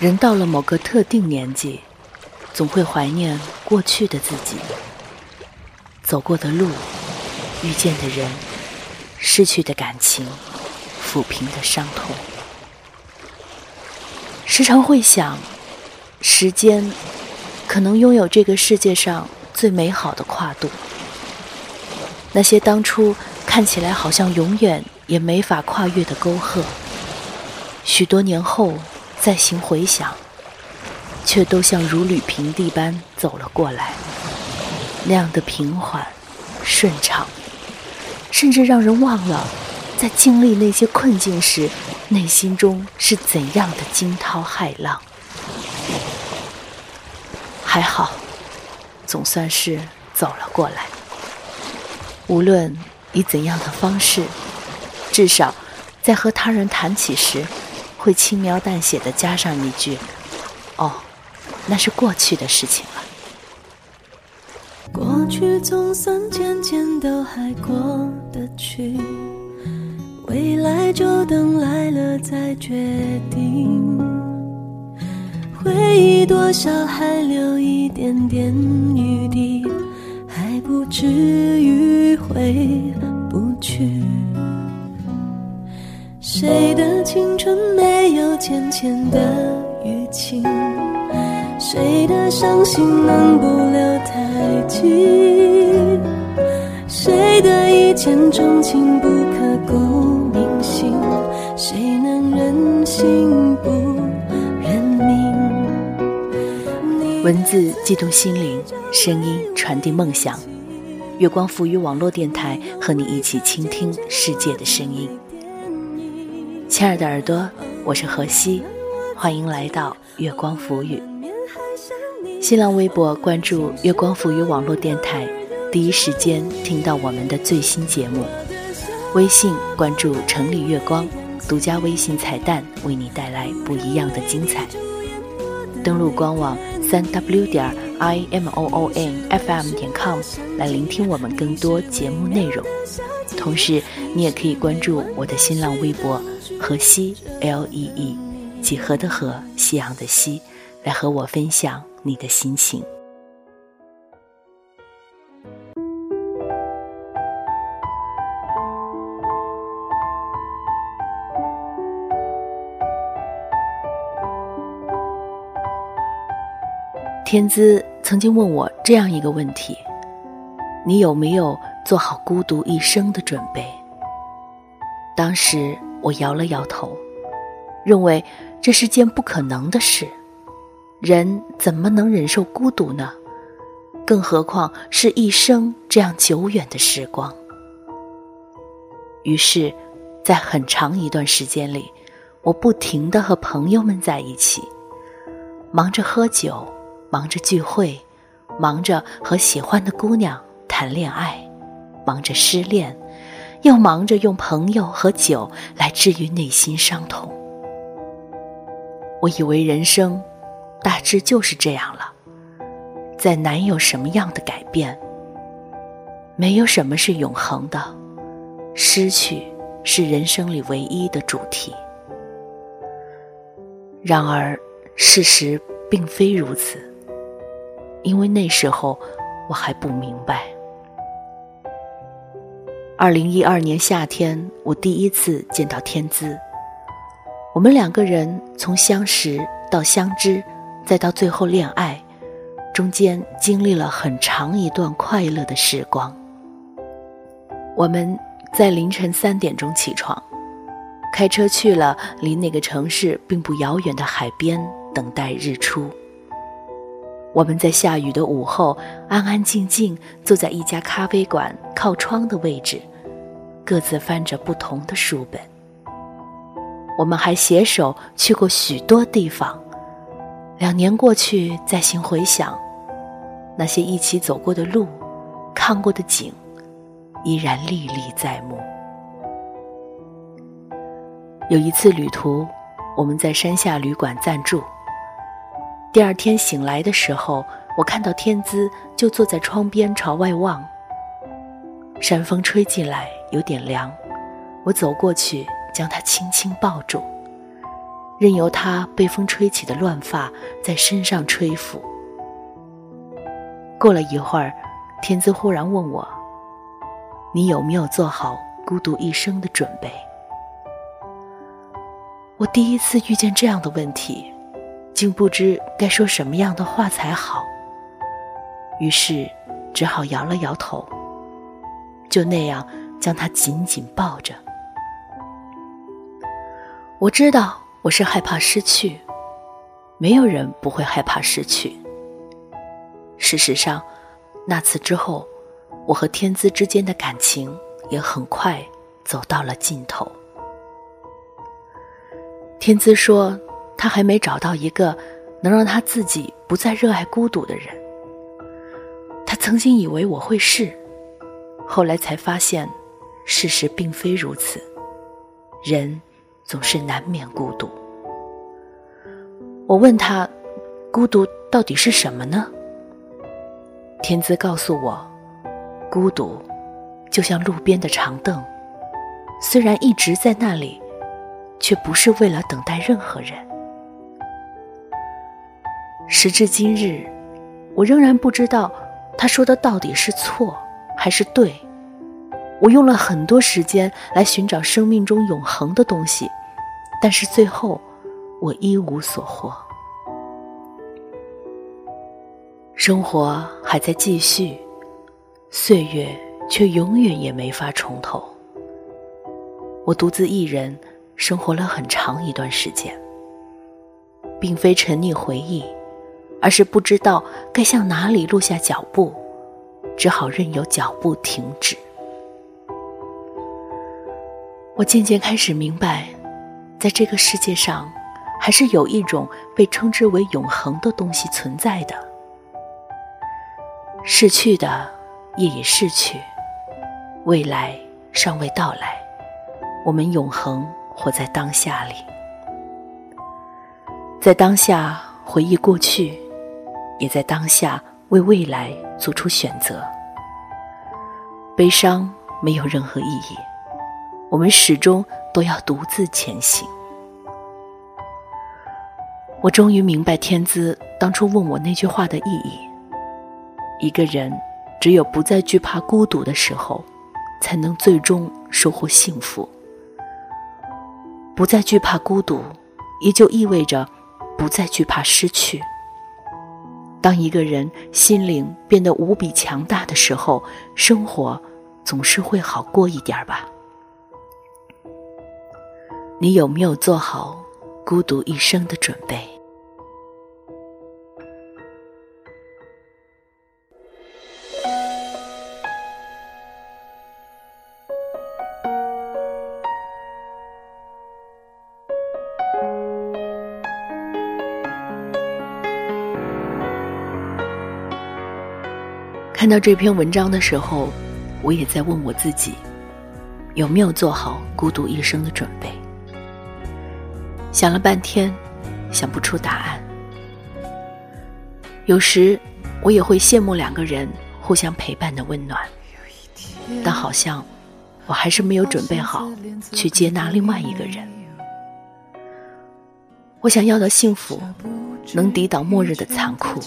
人到了某个特定年纪，总会怀念过去的自己，走过的路，遇见的人，失去的感情，抚平的伤痛。时常会想，时间可能拥有这个世界上最美好的跨度。那些当初看起来好像永远也没法跨越的沟壑，许多年后再行回想，却都像如履平地般走了过来，那样的平缓、顺畅，甚至让人忘了，在经历那些困境时，内心中是怎样的惊涛骇浪。还好，总算是走了过来。无论以怎样的方式，至少在和他人谈起时，会轻描淡写的加上一句：“哦，那是过去的事情了。”过去总算渐渐都还过得去，未来就等来了再决定。回忆多少还留一点点余地。还不至于回不去。谁的青春没有浅浅的淤青？谁的伤心能不留太近？谁的一见钟情不刻骨铭心？谁能忍心不认命？文字悸动心灵，声音传递梦想。月光浮语网络电台和你一起倾听世界的声音，亲爱的耳朵，我是何西，欢迎来到月光浮语。新浪微博关注月光浮语网络电台，第一时间听到我们的最新节目。微信关注城里月光，独家微信彩蛋为你带来不一样的精彩。登录官网三 w 点。i m o o n f m 点 com 来聆听我们更多节目内容，同时你也可以关注我的新浪微博河西 l e e 几何的河夕阳的西，来和我分享你的心情。天资曾经问我这样一个问题：你有没有做好孤独一生的准备？当时我摇了摇头，认为这是件不可能的事。人怎么能忍受孤独呢？更何况是一生这样久远的时光。于是，在很长一段时间里，我不停的和朋友们在一起，忙着喝酒。忙着聚会，忙着和喜欢的姑娘谈恋爱，忙着失恋，又忙着用朋友和酒来治愈内心伤痛。我以为人生大致就是这样了，再难有什么样的改变。没有什么是永恒的，失去是人生里唯一的主题。然而，事实并非如此。因为那时候我还不明白。二零一二年夏天，我第一次见到天资。我们两个人从相识到相知，再到最后恋爱，中间经历了很长一段快乐的时光。我们在凌晨三点钟起床，开车去了离那个城市并不遥远的海边，等待日出。我们在下雨的午后，安安静静坐在一家咖啡馆靠窗的位置，各自翻着不同的书本。我们还携手去过许多地方，两年过去，再行回想，那些一起走过的路，看过的景，依然历历在目。有一次旅途，我们在山下旅馆暂住。第二天醒来的时候，我看到天资就坐在窗边朝外望。山风吹进来，有点凉。我走过去，将他轻轻抱住。任由它被风吹起的乱发在身上吹拂。过了一会儿，天姿忽然问我：“你有没有做好孤独一生的准备？”我第一次遇见这样的问题，竟不知该说什么样的话才好。于是，只好摇了摇头，就那样将他紧紧抱着。我知道我是害怕失去，没有人不会害怕失去。事实上，那次之后，我和天资之间的感情也很快走到了尽头。天资说，他还没找到一个能让他自己不再热爱孤独的人。他曾经以为我会是，后来才发现，事实并非如此。人。总是难免孤独。我问他，孤独到底是什么呢？天资告诉我，孤独就像路边的长凳，虽然一直在那里，却不是为了等待任何人。时至今日，我仍然不知道他说的到底是错还是对。我用了很多时间来寻找生命中永恒的东西。但是最后，我一无所获。生活还在继续，岁月却永远也没法重头。我独自一人生活了很长一段时间，并非沉溺回忆，而是不知道该向哪里落下脚步，只好任由脚步停止。我渐渐开始明白。在这个世界上，还是有一种被称之为永恒的东西存在的。逝去的也已逝去，未来尚未到来，我们永恒活在当下里，在当下回忆过去，也在当下为未来做出选择。悲伤没有任何意义，我们始终。都要独自前行。我终于明白天资当初问我那句话的意义。一个人只有不再惧怕孤独的时候，才能最终收获幸福。不再惧怕孤独，也就意味着不再惧怕失去。当一个人心灵变得无比强大的时候，生活总是会好过一点吧。你有没有做好孤独一生的准备？看到这篇文章的时候，我也在问我自己，有没有做好孤独一生的准备？想了半天，想不出答案。有时我也会羡慕两个人互相陪伴的温暖，但好像我还是没有准备好去接纳另外一个人。我想要的幸福，能抵挡末日的残酷，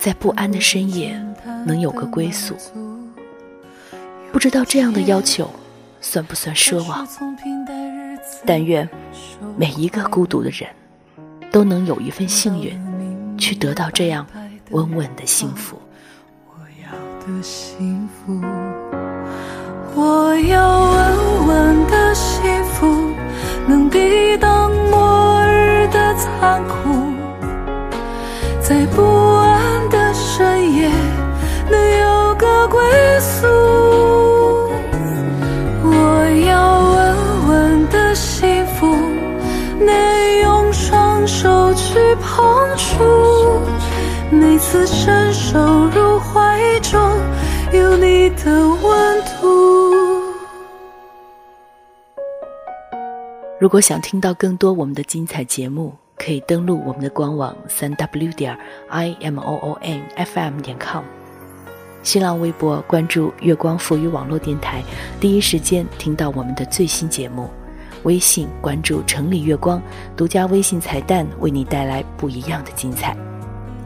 在不安的深夜能有个归宿。不知道这样的要求算不算奢望？但愿每一个孤独的人，都能有一份幸运，去得到这样稳稳的幸福。我要的幸福，我要次伸手入怀中，有你的温度。如果想听到更多我们的精彩节目，可以登录我们的官网三 w 点 i m o o n f m 点 com，新浪微博关注月光浮语网络电台，第一时间听到我们的最新节目。微信关注“城里月光”，独家微信彩蛋为你带来不一样的精彩。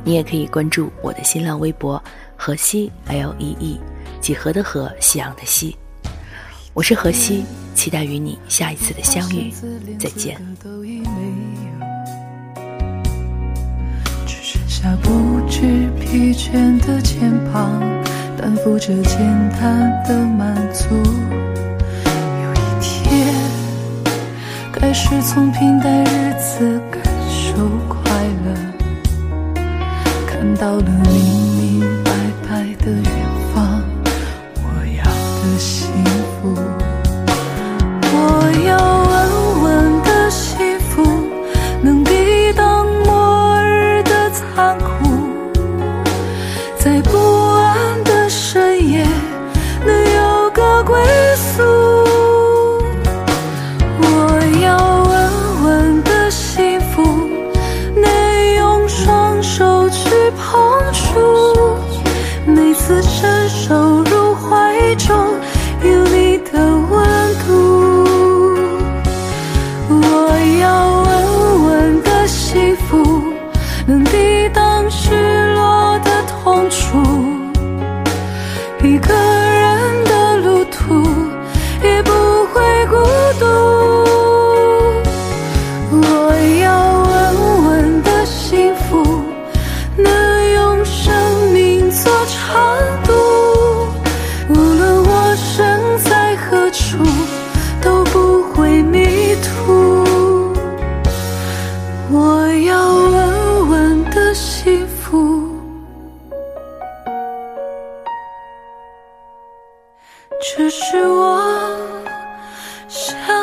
你也可以关注我的新浪微博“河西 L E E”，几何的河，夕阳的夕。我是河西，期待与你下一次的相遇。再见。只剩下不知疲倦的肩膀，担负着简单的满足。有一天，开始从平淡日子感受快乐，看到了明明白白的云伸手入怀中这是我想